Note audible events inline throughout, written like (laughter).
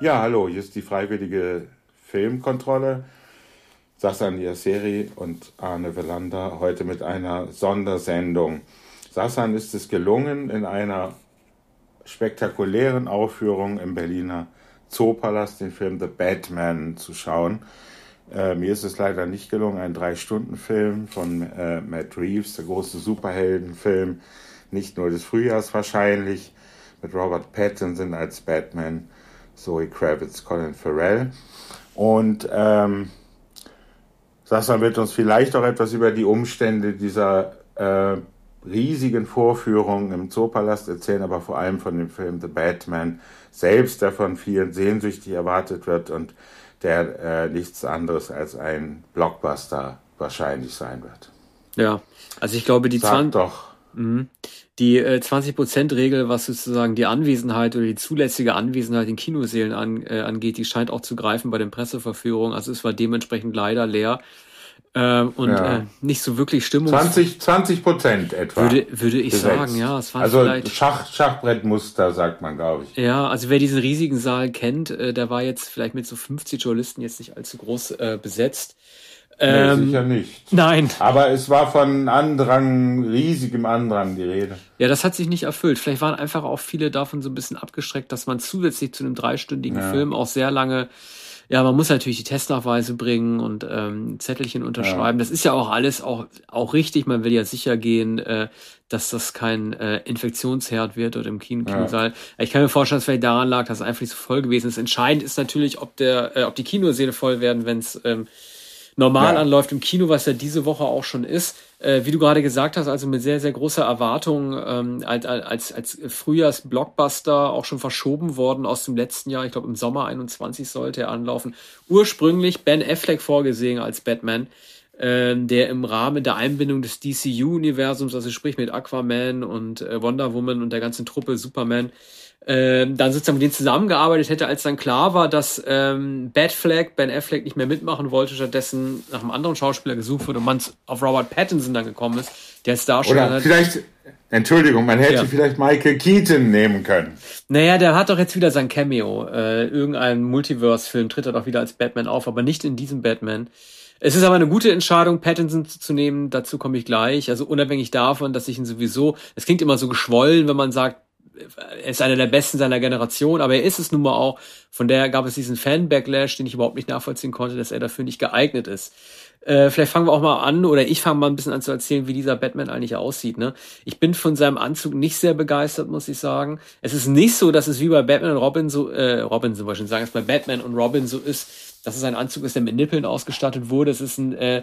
Ja, hallo, hier ist die freiwillige Filmkontrolle. Sassan Yasseri und Arne Velander heute mit einer Sondersendung. Sassan ist es gelungen, in einer spektakulären Aufführung im Berliner Zoopalast den Film The Batman zu schauen. Äh, mir ist es leider nicht gelungen, ein Drei-Stunden-Film von äh, Matt Reeves, der große Superheldenfilm, nicht nur des Frühjahrs wahrscheinlich, mit Robert Pattinson als Batman, Zoe Kravitz, Colin Farrell. Und ähm, Sascha wird uns vielleicht auch etwas über die Umstände dieser äh, riesigen Vorführung im Zoopalast erzählen, aber vor allem von dem Film The Batman selbst, der von vielen sehnsüchtig erwartet wird und der äh, nichts anderes als ein Blockbuster wahrscheinlich sein wird. Ja, also ich glaube, die Sag 20, doch. Mhm. die äh, 20%-Regel, was sozusagen die Anwesenheit oder die zulässige Anwesenheit in Kinosälen an, äh, angeht, die scheint auch zu greifen bei den Presseverführungen. Also es war dementsprechend leider leer. Äh, und Ja. äh, nicht so wirklich Stimmung. 20, 20 Prozent etwa. Würde, würde ich Gesetzt. sagen, ja. Es waren Also vielleicht. Schach, Schachbrettmuster, sagt man, glaube ich. Ja, also wer diesen riesigen Saal kennt, äh, der war jetzt vielleicht mit so 50 Journalisten jetzt nicht allzu groß äh, besetzt. Nee, Ähm, sicher nicht. nein, Aber es war von Andrang, riesigem Andrang die Rede. ja, das hat sich nicht erfüllt. Vielleicht waren einfach auch viele davon so ein bisschen abgeschreckt, dass man zusätzlich zu einem dreistündigen Ja. Film auch sehr lange, ja, man muss natürlich die Testnachweise bringen und ähm, Zettelchen unterschreiben. Das ist ja auch alles auch, auch richtig. Man will ja sicher gehen, äh, dass das kein äh, Infektionsherd wird oder im Kino Ja. Kinosaal. Ich kann mir vorstellen, dass es vielleicht daran lag, dass es einfach nicht so voll gewesen ist. Entscheidend ist natürlich, ob der, äh, ob die Kinosäle voll werden, wenn es ähm, normal Ja. anläuft im Kino, was ja diese Woche auch schon ist. Äh, wie du gerade gesagt hast, also mit sehr, sehr großer Erwartung ähm, als, als, als Frühjahrs-Blockbuster auch schon verschoben worden aus dem letzten Jahr. Ich glaube, im Sommer 21 sollte er anlaufen. Ursprünglich Ben Affleck vorgesehen als Batman, ähm, der im Rahmen der Einbindung des DCU-Universums, also sprich mit Aquaman und äh, Wonder Woman und der ganzen Truppe Superman, ähm, dann sozusagen mit denen zusammengearbeitet hätte, als dann klar war, dass ähm, Batfleck, Ben Affleck nicht mehr mitmachen wollte, stattdessen nach einem anderen Schauspieler gesucht wurde und man auf Robert Pattinson dann gekommen ist, der als Darsteller Oder hat. vielleicht, Entschuldigung, man hätte Ja. vielleicht Michael Keaton nehmen können. Naja, der hat doch jetzt wieder sein Cameo. Äh, irgendein Multiverse-Film tritt er doch wieder als Batman auf, aber nicht in diesem Batman. Es ist aber eine gute Entscheidung, Pattinson zu nehmen. Dazu komme ich gleich. Also unabhängig davon, dass ich ihn sowieso, es klingt immer so geschwollen, wenn man sagt, er ist einer der besten seiner Generation, aber er ist es nun mal auch. Von daher gab es diesen Fan-Backlash, den ich überhaupt nicht nachvollziehen konnte, dass er dafür nicht geeignet ist. Äh, vielleicht fangen wir auch mal an, oder ich fange mal ein bisschen an zu erzählen, wie dieser Batman eigentlich aussieht. Ne? Ich bin von seinem Anzug nicht sehr begeistert, muss ich sagen. Es ist nicht so, dass es wie bei Batman und Robin so, äh, Robin ich schon sagen, dass bei Batman und Robin so ist, dass es ein Anzug ist, der mit Nippeln ausgestattet wurde. Es ist ein, äh,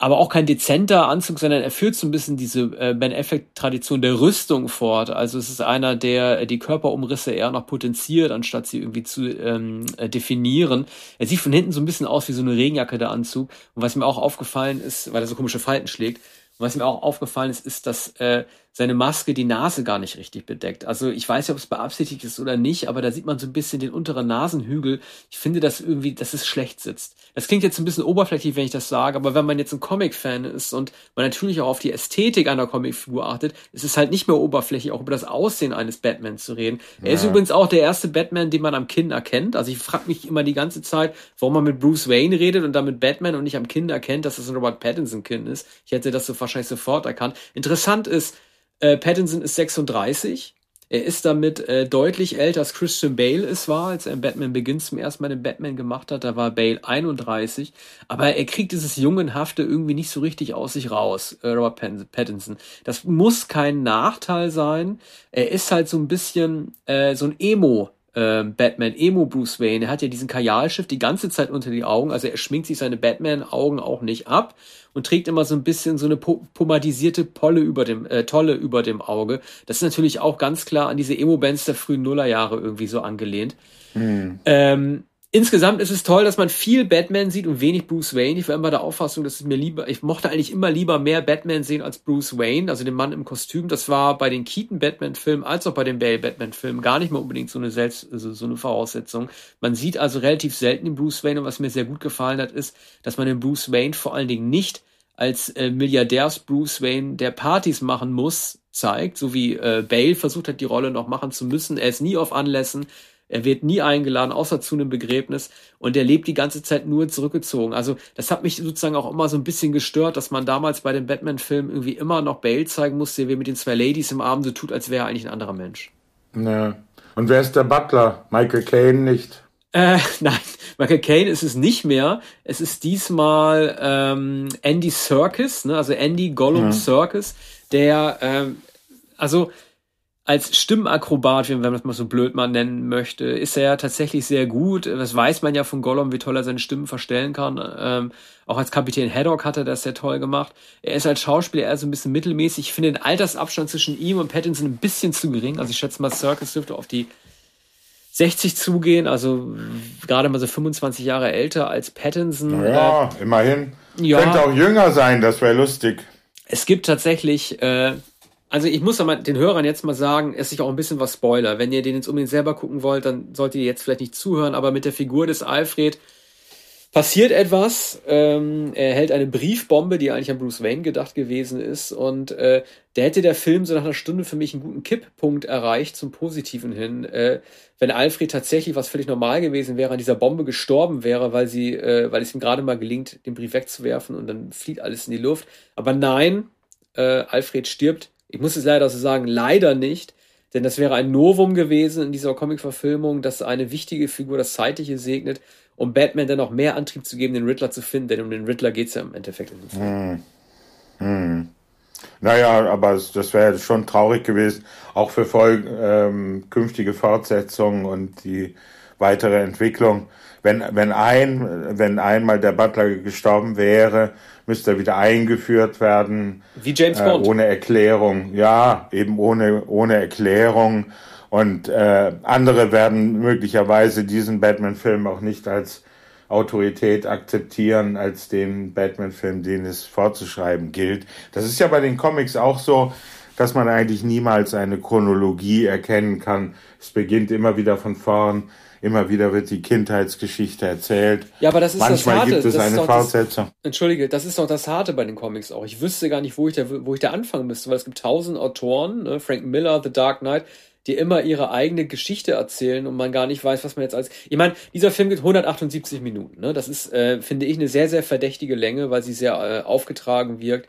aber auch kein dezenter Anzug, sondern er führt so ein bisschen diese äh, Ben Affleck-Tradition der Rüstung fort. Also es ist einer, der äh, die Körperumrisse eher noch potenziert, anstatt sie irgendwie zu ähm, äh, definieren. Er sieht von hinten so ein bisschen aus wie so eine Regenjacke, der Anzug. Und was mir auch aufgefallen ist, weil er so komische Falten schlägt, und was mir auch aufgefallen ist, ist, dass äh, seine Maske die Nase gar nicht richtig bedeckt. Also ich weiß ja, ob es beabsichtigt ist oder nicht, aber da sieht man so ein bisschen den unteren Nasenhügel. Ich finde, dass irgendwie, dass es schlecht sitzt. Das klingt jetzt ein bisschen oberflächlich, wenn ich das sage, aber wenn man jetzt ein Comic-Fan ist und man natürlich auch auf die Ästhetik einer Comicfigur achtet, ist es halt nicht mehr oberflächlich, auch über das Aussehen eines Batman zu reden. Er ist Ja. übrigens auch der erste Batman, den man am Kinn erkennt. Also ich frage mich immer die ganze Zeit, warum man mit Bruce Wayne redet und dann mit Batman und nicht am Kinn erkennt, dass das ein Robert Pattinson-Kinn ist. Ich hätte das so wahrscheinlich sofort erkannt. Interessant ist, äh, Pattinson ist 36. Er ist damit äh, deutlich älter als Christian Bale es war, als er in Batman Begins zum ersten Mal den Batman gemacht hat. Da war Bale 31. Aber er kriegt dieses Jungenhafte irgendwie nicht so richtig aus sich raus, äh, Robert Pat- Pattinson. Das muss kein Nachteil sein. Er ist halt so ein bisschen äh, so ein Emo. Äh, Batman, Emo Bruce Wayne, er hat ja diesen Kajalschiff die ganze Zeit unter die Augen, also er schminkt sich seine Batman-Augen auch nicht ab und trägt immer so ein bisschen so eine po pomadisierte Polle über dem, äh, Tolle über dem Auge. Das ist natürlich auch ganz klar an diese Emo-Bands der frühen Nullerjahre irgendwie so angelehnt. Ähm, insgesamt ist es toll, dass man viel Batman sieht und wenig Bruce Wayne. Ich war immer der Auffassung, dass es mir lieber, ich mochte eigentlich immer lieber mehr Batman sehen als Bruce Wayne, also den Mann im Kostüm. Das war bei den Keaton Batman-Filmen als auch bei den Bale Batman-Filmen gar nicht mehr unbedingt so eine selbst, also so eine Voraussetzung. Man sieht also relativ selten den Bruce Wayne und was mir sehr gut gefallen hat, ist, dass man den Bruce Wayne vor allen Dingen nicht als äh, Milliardärs Bruce Wayne, der Partys machen muss, zeigt, so wie äh, Bale versucht hat, die Rolle noch machen zu müssen. Er ist nie auf Anlässen. Er wird nie eingeladen, außer zu einem Begräbnis. Und er lebt die ganze Zeit nur zurückgezogen. Also das hat mich sozusagen auch immer so ein bisschen gestört, dass man damals bei den Batman-Filmen irgendwie immer noch Bale zeigen musste, wie mit den zwei Ladies im Abend so tut, als wäre er eigentlich ein anderer Mensch. Ja. Und wer ist der Butler? Michael Caine nicht? Äh, (laughs) nein, Michael Caine ist es nicht mehr. Es ist diesmal ähm, Andy Serkis, ne? also Andy Gollum ja. Serkis, der, ähm, also als Stimmakrobat, wenn man das mal so blöd mal nennen möchte, ist er ja tatsächlich sehr gut. Das weiß man ja von Gollum, wie toll er seine Stimmen verstellen kann. Ähm, auch als Kapitän Haddock hat er das sehr toll gemacht. Er ist als Schauspieler eher so ein bisschen mittelmäßig. Ich finde den Altersabstand zwischen ihm und Pattinson ein bisschen zu gering. Also ich schätze mal, Circus dürfte auf die 60 zugehen, also gerade mal so 25 Jahre älter als Pattinson. Ja, äh, immerhin. Ja, Könnte auch jünger sein, das wäre lustig. Es gibt tatsächlich äh, also ich muss aber den Hörern jetzt mal sagen, es ist auch ein bisschen was Spoiler. Wenn ihr den jetzt unbedingt selber gucken wollt, dann solltet ihr jetzt vielleicht nicht zuhören, aber mit der Figur des Alfred passiert etwas. Ähm, er hält eine Briefbombe, die eigentlich an Bruce Wayne gedacht gewesen ist. Und äh, der hätte der Film so nach einer Stunde für mich einen guten Kipppunkt erreicht zum Positiven hin. Äh, wenn Alfred tatsächlich, was völlig normal gewesen wäre, an dieser Bombe gestorben wäre, weil sie, äh, weil es ihm gerade mal gelingt, den Brief wegzuwerfen und dann fliegt alles in die Luft. Aber nein, äh, Alfred stirbt ich muss es leider so sagen, leider nicht, denn das wäre ein Novum gewesen in dieser Comic-Verfilmung, dass eine wichtige Figur das Zeitliche segnet, um Batman dann noch mehr Antrieb zu geben, den Riddler zu finden, denn um den Riddler geht es ja im Endeffekt in. Hm. Hm. Naja, aber das wäre schon traurig gewesen, auch für voll, ähm, künftige Fortsetzungen und die weitere Entwicklung. Wenn, wenn ein, wenn einmal der Butler gestorben wäre, müsste er wieder eingeführt werden. Wie James Bond. Äh, ohne Erklärung. Ja, eben ohne, ohne Erklärung. Und äh, andere werden möglicherweise diesen Batman-Film auch nicht als Autorität akzeptieren, als den Batman-Film, den es vorzuschreiben gilt. Das ist ja bei den Comics auch so, dass man eigentlich niemals eine Chronologie erkennen kann. Es beginnt immer wieder von vorn Immer wieder wird die Kindheitsgeschichte erzählt. Ja, aber das ist Manchmal das Harte. gibt es das eine Fortsetzung. Das, Entschuldige, das ist doch das Harte bei den Comics auch. Ich wüsste gar nicht, wo ich da, wo ich da anfangen müsste, weil es gibt tausend Autoren, ne? Frank Miller, The Dark Knight, die immer ihre eigene Geschichte erzählen und man gar nicht weiß, was man jetzt als. Ich meine, dieser Film geht 178 Minuten. Ne? Das ist, äh, finde ich, eine sehr, sehr verdächtige Länge, weil sie sehr äh, aufgetragen wirkt.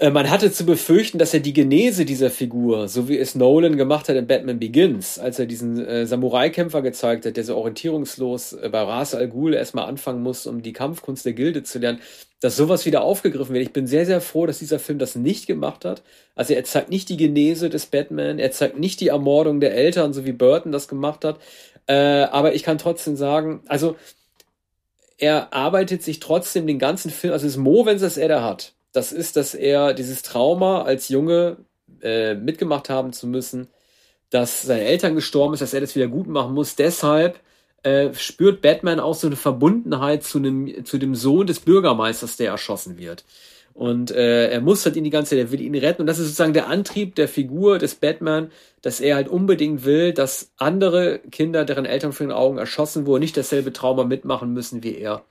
Äh, man hatte zu befürchten, dass er die Genese dieser Figur, so wie es Nolan gemacht hat in Batman Begins, als er diesen äh, Samurai-Kämpfer gezeigt hat, der so orientierungslos äh, bei Ras Al Ghul erstmal anfangen muss, um die Kampfkunst der Gilde zu lernen, dass sowas wieder aufgegriffen wird. Ich bin sehr, sehr froh, dass dieser Film das nicht gemacht hat. Also er zeigt nicht die Genese des Batman, er zeigt nicht die Ermordung der Eltern, so wie Burton das gemacht hat. Äh, aber ich kann trotzdem sagen, also er arbeitet sich trotzdem den ganzen Film, also es ist Mo, wenn es das er da hat das ist, dass er dieses Trauma als Junge äh, mitgemacht haben zu müssen, dass seine Eltern gestorben ist, dass er das wieder gut machen muss. Deshalb äh, spürt Batman auch so eine Verbundenheit zu, einem, zu dem Sohn des Bürgermeisters, der erschossen wird. Und äh, er muss halt ihn die ganze Zeit, er will ihn retten. Und das ist sozusagen der Antrieb der Figur des Batman, dass er halt unbedingt will, dass andere Kinder, deren Eltern vor den Augen erschossen wurden, nicht dasselbe Trauma mitmachen müssen wie er.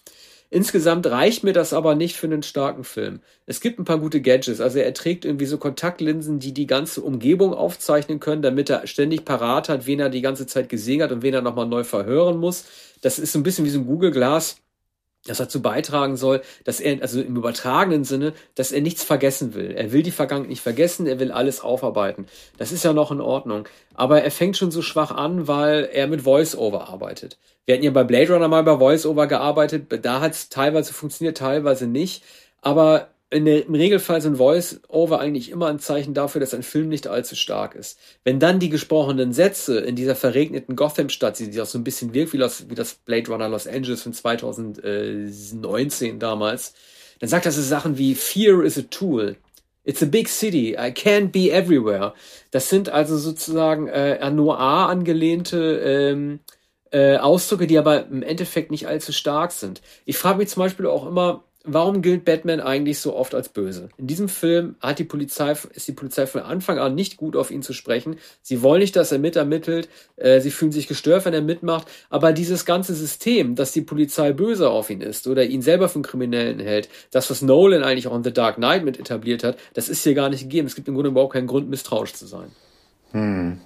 Insgesamt reicht mir das aber nicht für einen starken Film. Es gibt ein paar gute Gadgets. Also er trägt irgendwie so Kontaktlinsen, die die ganze Umgebung aufzeichnen können, damit er ständig parat hat, wen er die ganze Zeit gesehen hat und wen er nochmal neu verhören muss. Das ist so ein bisschen wie so ein Google Glass das dazu beitragen soll, dass er, also im übertragenen Sinne, dass er nichts vergessen will. Er will die Vergangenheit nicht vergessen, er will alles aufarbeiten. Das ist ja noch in Ordnung. Aber er fängt schon so schwach an, weil er mit Voice-Over arbeitet. Wir hatten ja bei Blade Runner mal bei Voice-Over gearbeitet, da hat es teilweise funktioniert, teilweise nicht. Aber der, im Regelfall sind Voice-Over eigentlich immer ein Zeichen dafür, dass ein Film nicht allzu stark ist. Wenn dann die gesprochenen Sätze in dieser verregneten Gotham-Stadt, die auch so ein bisschen wirkt wie das, wie das Blade Runner Los Angeles von 2019 damals, dann sagt er so Sachen wie Fear is a tool. It's a big city. I can't be everywhere. Das sind also sozusagen äh, an Noir angelehnte ähm, äh, Ausdrücke, die aber im Endeffekt nicht allzu stark sind. Ich frage mich zum Beispiel auch immer, warum gilt Batman eigentlich so oft als böse? In diesem Film die Polizei, ist die Polizei von Anfang an nicht gut auf ihn zu sprechen. Sie wollen nicht, dass er mitermittelt. Äh, sie fühlen sich gestört, wenn er mitmacht. Aber dieses ganze System, dass die Polizei böse auf ihn ist oder ihn selber für Kriminellen hält, das, was Nolan eigentlich auch in The Dark Knight mit etabliert hat, das ist hier gar nicht gegeben. Es gibt im Grunde überhaupt keinen Grund, misstrauisch zu sein. Hm.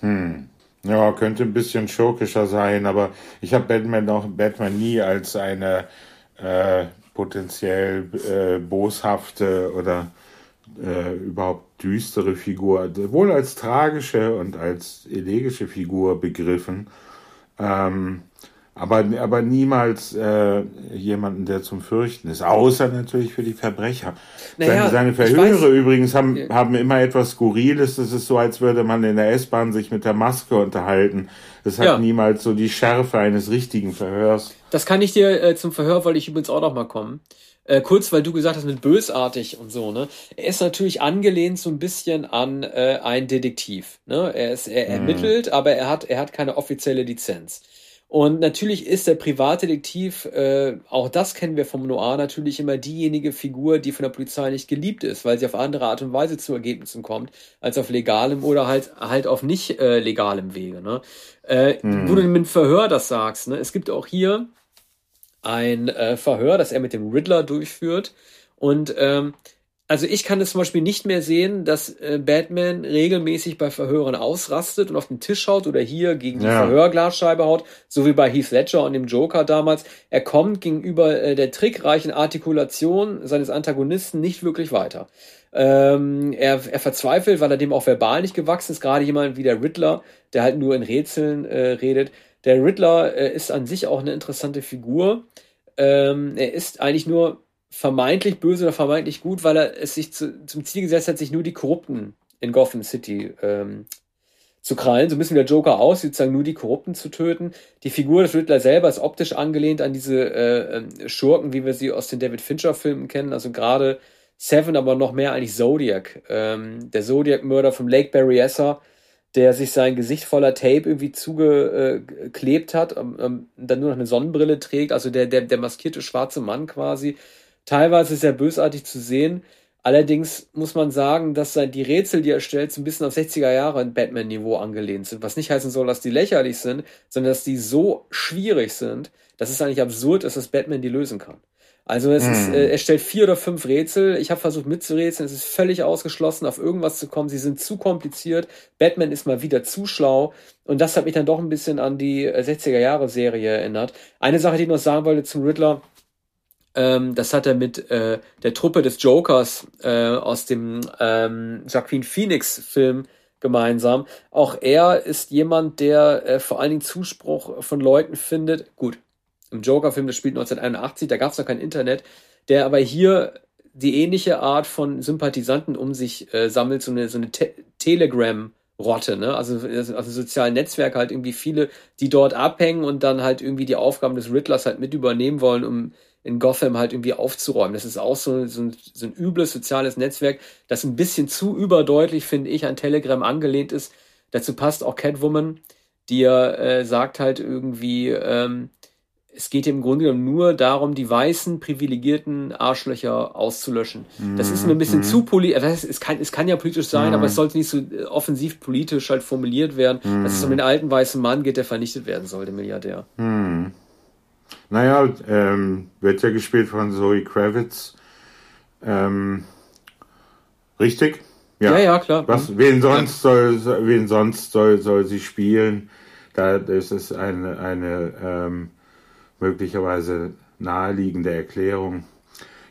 Hm. Ja, könnte ein bisschen schurkischer sein, aber ich habe Batman Batman nie als eine äh, potenziell äh, boshafte oder äh, überhaupt düstere Figur, wohl als tragische und als elegische Figur begriffen. Ähm, aber, aber niemals äh, jemanden, der zum Fürchten ist, außer natürlich für die Verbrecher. Naja, seine, seine Verhöre übrigens haben, ja. haben immer etwas Skurriles. Es ist so, als würde man in der S-Bahn sich mit der Maske unterhalten. Es hat ja. niemals so die Schärfe eines richtigen Verhörs. Das kann ich dir äh, zum Verhör, wollte ich übrigens auch noch mal kommen. Äh, kurz, weil du gesagt hast mit bösartig und so, ne? Er ist natürlich angelehnt so ein bisschen an äh, ein Detektiv. Ne? Er ist, er mhm. ermittelt, aber er hat, er hat keine offizielle Lizenz. Und natürlich ist der Privatdetektiv, äh, auch das kennen wir vom Noir, natürlich immer diejenige Figur, die von der Polizei nicht geliebt ist, weil sie auf andere Art und Weise zu Ergebnissen kommt, als auf legalem oder halt halt auf nicht äh, legalem Wege. Ne? Äh, hm. Wo du mit Verhör das sagst, ne? es gibt auch hier ein äh, Verhör, das er mit dem Riddler durchführt. Und ähm, also ich kann es zum Beispiel nicht mehr sehen, dass äh, Batman regelmäßig bei Verhören ausrastet und auf den Tisch haut oder hier gegen die ja. Verhörglasscheibe haut, so wie bei Heath Ledger und dem Joker damals. Er kommt gegenüber äh, der trickreichen Artikulation seines Antagonisten nicht wirklich weiter. Ähm, er, er verzweifelt, weil er dem auch verbal nicht gewachsen ist. Gerade jemand wie der Riddler, der halt nur in Rätseln äh, redet. Der Riddler äh, ist an sich auch eine interessante Figur. Ähm, er ist eigentlich nur vermeintlich böse oder vermeintlich gut, weil er es sich zu, zum Ziel gesetzt hat, sich nur die Korrupten in Gotham City ähm, zu krallen. So bisschen der Joker aus, sozusagen nur die Korrupten zu töten. Die Figur des Riddler selber ist optisch angelehnt an diese äh, ähm, Schurken, wie wir sie aus den David Fincher-Filmen kennen. Also gerade Seven, aber noch mehr eigentlich Zodiac. Ähm, der Zodiac-Mörder vom Lake Berryessa, der sich sein Gesicht voller Tape irgendwie zugeklebt hat, ähm, ähm, dann nur noch eine Sonnenbrille trägt. Also der, der, der maskierte schwarze Mann quasi teilweise sehr bösartig zu sehen. Allerdings muss man sagen, dass die Rätsel, die er stellt, so ein bisschen auf 60er Jahre in Batman-Niveau angelehnt sind. Was nicht heißen soll, dass die lächerlich sind, sondern dass die so schwierig sind, dass es eigentlich absurd ist, dass Batman die lösen kann. Also es hm. ist, äh, er stellt vier oder fünf Rätsel. Ich habe versucht mitzurätseln. Es ist völlig ausgeschlossen, auf irgendwas zu kommen. Sie sind zu kompliziert. Batman ist mal wieder zu schlau. Und das hat mich dann doch ein bisschen an die 60er Jahre Serie erinnert. Eine Sache, die ich noch sagen wollte zum Riddler. Ähm, das hat er mit äh, der Truppe des Jokers äh, aus dem ähm, Joaquin Phoenix Film gemeinsam. Auch er ist jemand, der äh, vor allen Dingen Zuspruch von Leuten findet. Gut, im Joker-Film, das spielt 1981, da gab es noch kein Internet, der aber hier die ähnliche Art von Sympathisanten um sich äh, sammelt, so eine, so eine Te Telegram- Rotte, ne? Also, also sozialen Netzwerke halt irgendwie viele, die dort abhängen und dann halt irgendwie die Aufgaben des Riddlers halt mit übernehmen wollen, um in Gotham halt irgendwie aufzuräumen. Das ist auch so, so, ein, so ein übles soziales Netzwerk, das ein bisschen zu überdeutlich, finde ich, an Telegram angelehnt ist. Dazu passt auch Catwoman, die ja äh, sagt halt irgendwie, ähm, es geht im Grunde genommen nur darum, die weißen, privilegierten Arschlöcher auszulöschen. Das ist mir ein bisschen mm. zu politisch. Also es, kann, es kann ja politisch sein, mm. aber es sollte nicht so äh, offensiv politisch halt formuliert werden, mm. dass es um den alten weißen Mann geht, der vernichtet werden soll, der Milliardär. Mm. Naja, ähm, wird ja gespielt von Zoe Kravitz. Ähm, richtig? Ja, ja, ja klar. Was, wen sonst ja. soll, wen sonst soll, soll sie spielen? Da ist es eine, eine ähm, möglicherweise naheliegende Erklärung.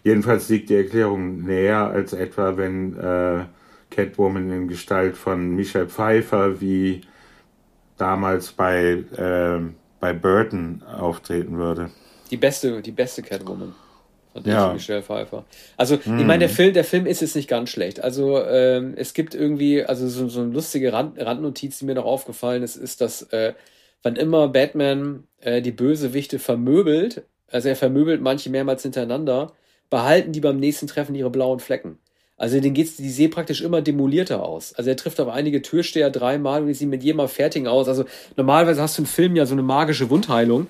Jedenfalls liegt die Erklärung näher als etwa, wenn äh, Catwoman in Gestalt von Michelle Pfeiffer wie damals bei äh, bei Burton auftreten würde. Die beste, die beste Catwoman. Von ja. Michelle Pfeiffer. Also, hm. ich meine, der Film, der Film ist jetzt nicht ganz schlecht. Also, ähm, es gibt irgendwie, also so, so eine lustige Rand, Randnotiz, die mir noch aufgefallen ist, ist, dass äh, wann immer Batman äh, die Bösewichte vermöbelt, also er vermöbelt manche mehrmals hintereinander, behalten die beim nächsten Treffen ihre blauen Flecken. Also den geht's, die sehen praktisch immer demolierter aus. Also er trifft auf einige Türsteher dreimal und die sehen mit jedem Mal fertig aus. Also normalerweise hast du im Film ja so eine magische Wundheilung.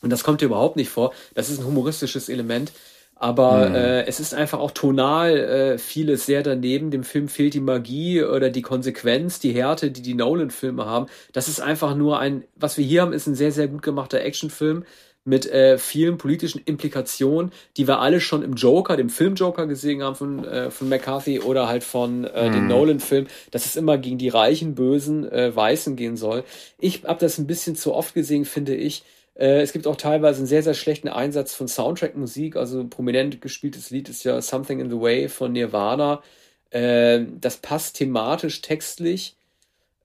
Und das kommt dir überhaupt nicht vor. Das ist ein humoristisches Element. Aber mhm. äh, es ist einfach auch tonal äh, vieles sehr daneben. Dem Film fehlt die Magie oder die Konsequenz, die Härte, die die Nolan-Filme haben. Das ist einfach nur ein, was wir hier haben, ist ein sehr, sehr gut gemachter Actionfilm mit äh, vielen politischen Implikationen, die wir alle schon im Joker, dem Film Joker gesehen haben von, äh, von McCarthy oder halt von äh, dem mhm. Nolan-Film, dass es immer gegen die reichen, bösen äh, Weißen gehen soll. Ich habe das ein bisschen zu oft gesehen, finde ich. Äh, es gibt auch teilweise einen sehr, sehr schlechten Einsatz von Soundtrack-Musik. Also prominent gespieltes Lied ist ja Something in the Way von Nirvana. Äh, das passt thematisch, textlich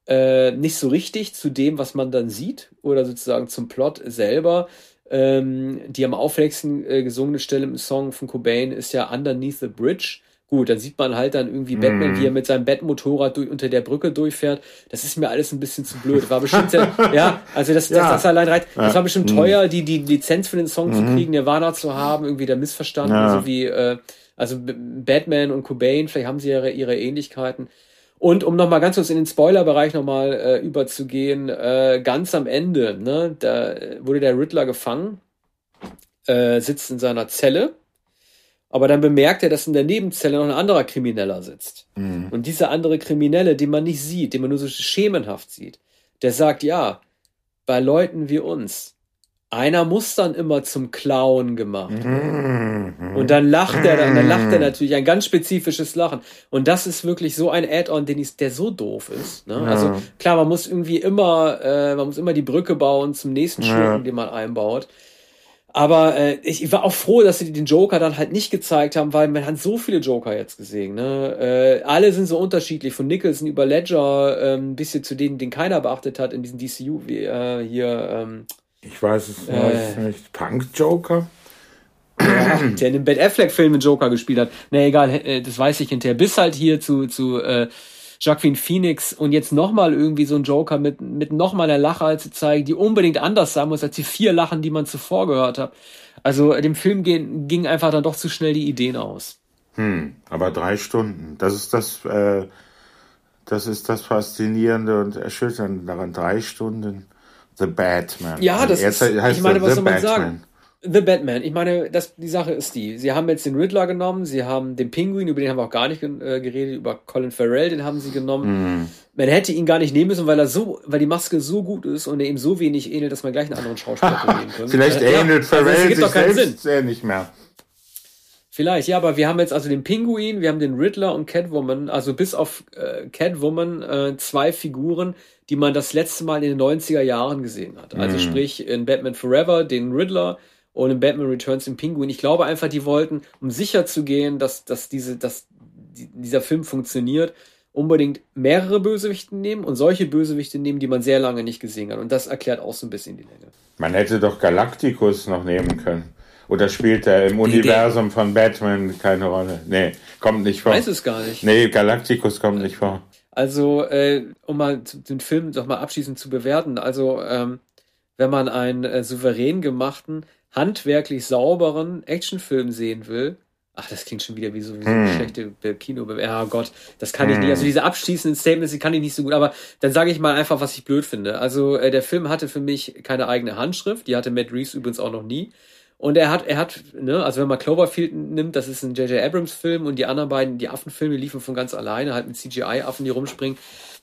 äh, nicht so richtig zu dem, was man dann sieht oder sozusagen zum Plot selber. Ähm, die am auffälligsten äh, gesungene Stelle im Song von Cobain ist ja Underneath the Bridge. Gut, dann sieht man halt dann irgendwie mm. Batman, wie er mit seinem Bettmotorrad durch, unter der Brücke durchfährt. Das ist mir alles ein bisschen zu blöd. War bestimmt sehr, (laughs) ja, also das, ja. das, das allein reicht. Das war bestimmt mm. teuer, die, die Lizenz für den Song mm. zu mhm. kriegen, Nirvana zu haben, irgendwie der missverstanden, ja. so wie, äh, also Batman und Cobain, vielleicht haben sie ihre, ihre Ähnlichkeiten. Und um nochmal ganz kurz in den Spoilerbereich nochmal äh, überzugehen, äh, ganz am Ende, ne, da wurde der Riddler gefangen, äh, sitzt in seiner Zelle, aber dann bemerkt er, dass in der Nebenzelle noch ein anderer Krimineller sitzt. Mhm. Und dieser andere Kriminelle, den man nicht sieht, den man nur so schemenhaft sieht, der sagt, ja, bei Leuten wie uns, einer muss dann immer zum Clown gemacht werden. Mhm. Und dann lacht er, dann, dann lacht er natürlich ein ganz spezifisches Lachen. Und das ist wirklich so ein Add-on, den ich, der so doof ist. Ne? Ja. Also klar, man muss irgendwie immer, äh, man muss immer die Brücke bauen zum nächsten Schurken, ja. den man einbaut. Aber äh, ich, war auch froh, dass sie den Joker dann halt nicht gezeigt haben, weil man hat so viele Joker jetzt gesehen. Ne? Äh, alle sind so unterschiedlich, von Nicholson über Ledger ähm, bis zu denen, den keiner beachtet hat in diesem DCU, wie äh, hier ähm, ich weiß es äh, nicht. Punk Joker? Ja, der in dem Ben Affleck-Film einen Joker gespielt hat. Na egal, äh, das weiß ich hinterher. Bis halt hier zu, zu äh, Joaquin Phoenix und jetzt nochmal irgendwie so ein Joker mit, mit nochmal einer Lache zu zeigen, die unbedingt anders sein muss als die vier Lachen, die man zuvor gehört hat. Also dem Film gehen, ging einfach dann doch zu schnell die Ideen aus. Hm, aber drei Stunden, das ist das, äh, das ist das Faszinierende und Erschütternde daran. Drei Stunden The Batman. Ja, das ist, heißt ich meine, was soll man Batman. sagen? The Batman. Ich meine, das, die Sache ist die. Sie haben jetzt den Riddler genommen, sie haben den Pinguin, über den haben wir auch gar nicht äh, geredet, über Colin Farrell, den haben sie genommen. Mm. Man hätte ihn gar nicht nehmen müssen, weil er so, weil die Maske so gut ist und er ihm so wenig ähnelt, dass man gleich einen anderen Schauspieler (laughs) nehmen könnte. Vielleicht äh, ähnelt ja, Farrell also, sich doch keinen selbst Sinn. nicht mehr. Vielleicht, ja, aber wir haben jetzt also den Pinguin, wir haben den Riddler und Catwoman, also bis auf äh, Catwoman äh, zwei Figuren, die man das letzte Mal in den 90er Jahren gesehen hat. Also mhm. sprich in Batman Forever den Riddler und in Batman Returns den Pinguin. Ich glaube einfach, die wollten, um sicher zu gehen, dass, dass, diese, dass dieser Film funktioniert, unbedingt mehrere Bösewichte nehmen und solche Bösewichte nehmen, die man sehr lange nicht gesehen hat. Und das erklärt auch so ein bisschen die Länge. Man hätte doch Galacticus noch nehmen können. Oder spielt er im Universum von Batman keine Rolle? Nee, kommt nicht vor. Weiß es gar nicht. Nee, Galacticus kommt nicht vor. Also, äh, um mal den Film doch mal abschließend zu bewerten, also ähm, wenn man einen äh, souverän gemachten, handwerklich sauberen Actionfilm sehen will, ach, das klingt schon wieder wie so, wie so hm. schlechte Kino. Ja, Gott, das kann hm. ich nicht. Also diese abschließenden Statements, die kann ich nicht so gut. Aber dann sage ich mal einfach, was ich blöd finde. Also äh, der Film hatte für mich keine eigene Handschrift. Die hatte Matt Reeves übrigens auch noch nie. Und er hat, er hat, ne, also wenn man Cloverfield nimmt, das ist ein J.J. Abrams Film und die anderen beiden, die Affenfilme liefen von ganz alleine, halt mit CGI-Affen, die rumspringen.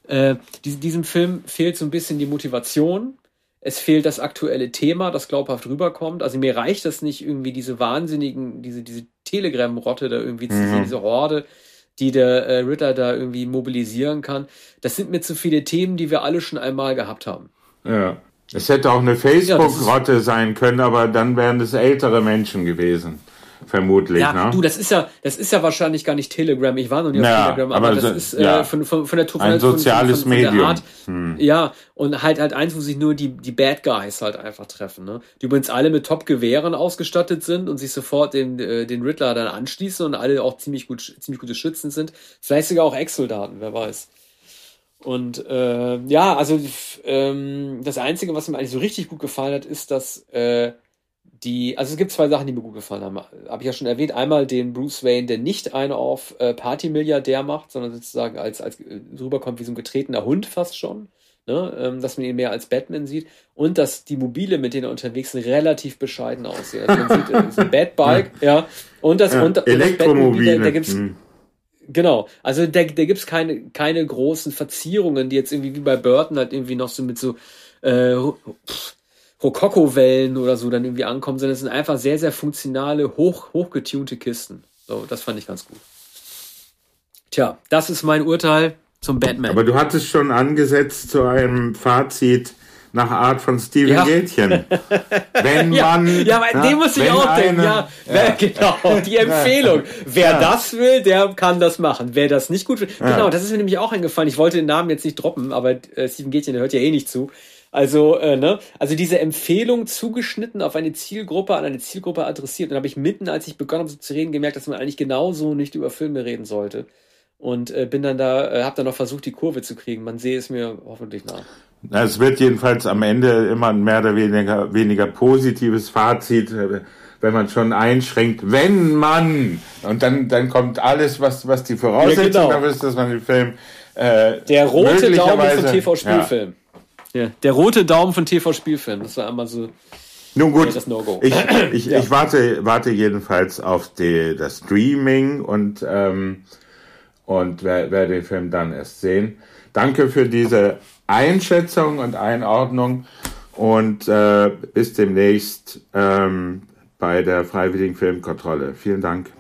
Äh, diesem Film fehlt so ein bisschen die Motivation. Es fehlt das aktuelle Thema, das glaubhaft rüberkommt. Also mir reicht das nicht irgendwie diese wahnsinnigen, diese, diese Telegram-Rotte da irgendwie zu sehen, mhm. diese Horde, die der äh, Ritter da irgendwie mobilisieren kann. Das sind mir zu viele Themen, die wir alle schon einmal gehabt haben. Ja. Es hätte auch eine Facebook-Rotte sein können, aber dann wären es ältere Menschen gewesen. Vermutlich, ja, ne? du, das ist ja, das ist ja wahrscheinlich gar nicht Telegram. Ich war noch nie auf ja, Telegram, aber, aber das so, ist äh, ja. von, von, von der von, Ein soziales von, von, Medium. Art, hm. Ja, und halt halt eins, wo sich nur die, die Bad Guys halt einfach treffen, ne? Die übrigens alle mit Top-Gewehren ausgestattet sind und sich sofort den, äh, den Riddler dann anschließen und alle auch ziemlich gut, ziemlich gute Schützen sind. Vielleicht sogar auch Ex-Soldaten, wer weiß. Und äh, ja, also ähm, das Einzige, was mir eigentlich so richtig gut gefallen hat, ist, dass äh, die, also es gibt zwei Sachen, die mir gut gefallen haben. Habe ich ja schon erwähnt. Einmal den Bruce Wayne, der nicht einen auf äh, Party-Milliardär macht, sondern sozusagen als, als äh, rüberkommt wie so ein getretener Hund fast schon. Ne? Ähm, dass man ihn mehr als Batman sieht. Und dass die Mobile, mit denen er unterwegs sind, relativ bescheiden aussehen. Also man sieht, äh, so ein Batbike, ja. Und das, ja, und, und das Batmobile, da gibt's. Hm Genau, also da, da gibt es keine, keine großen Verzierungen, die jetzt irgendwie wie bei Burton halt irgendwie noch so mit so äh, Rokoko-Wellen oder so dann irgendwie ankommen, sondern es sind einfach sehr, sehr funktionale, hoch, hochgetunte Kisten. So, das fand ich ganz gut. Tja, das ist mein Urteil zum Batman. Aber du hattest schon angesetzt zu einem Fazit nach Art von Steven ja. Gätchen. (laughs) Wenn man. Ja, ja aber na, dem muss ich auch denken. Ja, wer, genau, die Empfehlung. Wer das will, der kann das machen. Wer das nicht gut will. Genau, das ist mir nämlich auch eingefallen. Ich wollte den Namen jetzt nicht droppen, aber äh, Steven Gätchen, der hört ja eh nicht zu. Also, äh, ne? Also diese Empfehlung zugeschnitten auf eine Zielgruppe, an eine Zielgruppe adressiert. Und dann habe ich mitten, als ich begonnen habe so zu reden, gemerkt, dass man eigentlich genauso nicht über Filme reden sollte. Und äh, bin dann da, äh, habe dann noch versucht, die Kurve zu kriegen. Man sehe es mir hoffentlich nach. Es wird jedenfalls am Ende immer ein mehr oder weniger, weniger positives Fazit, äh, wenn man schon einschränkt, wenn man, und dann, dann kommt alles, was, was die Voraussetzung ja, genau. ist, dass man den Film äh, Der rote Daumen von TV-Spielfilm. Ja. Ja. Der rote Daumen von TV-Spielfilm. Das war einmal so. Nun gut, das no ich, ich, ja. ich warte, warte jedenfalls auf die, das Streaming und, ähm, und werde den Film dann erst sehen. Danke für diese Einschätzung und Einordnung und äh, bis demnächst ähm, bei der Freiwilligen Filmkontrolle. Vielen Dank.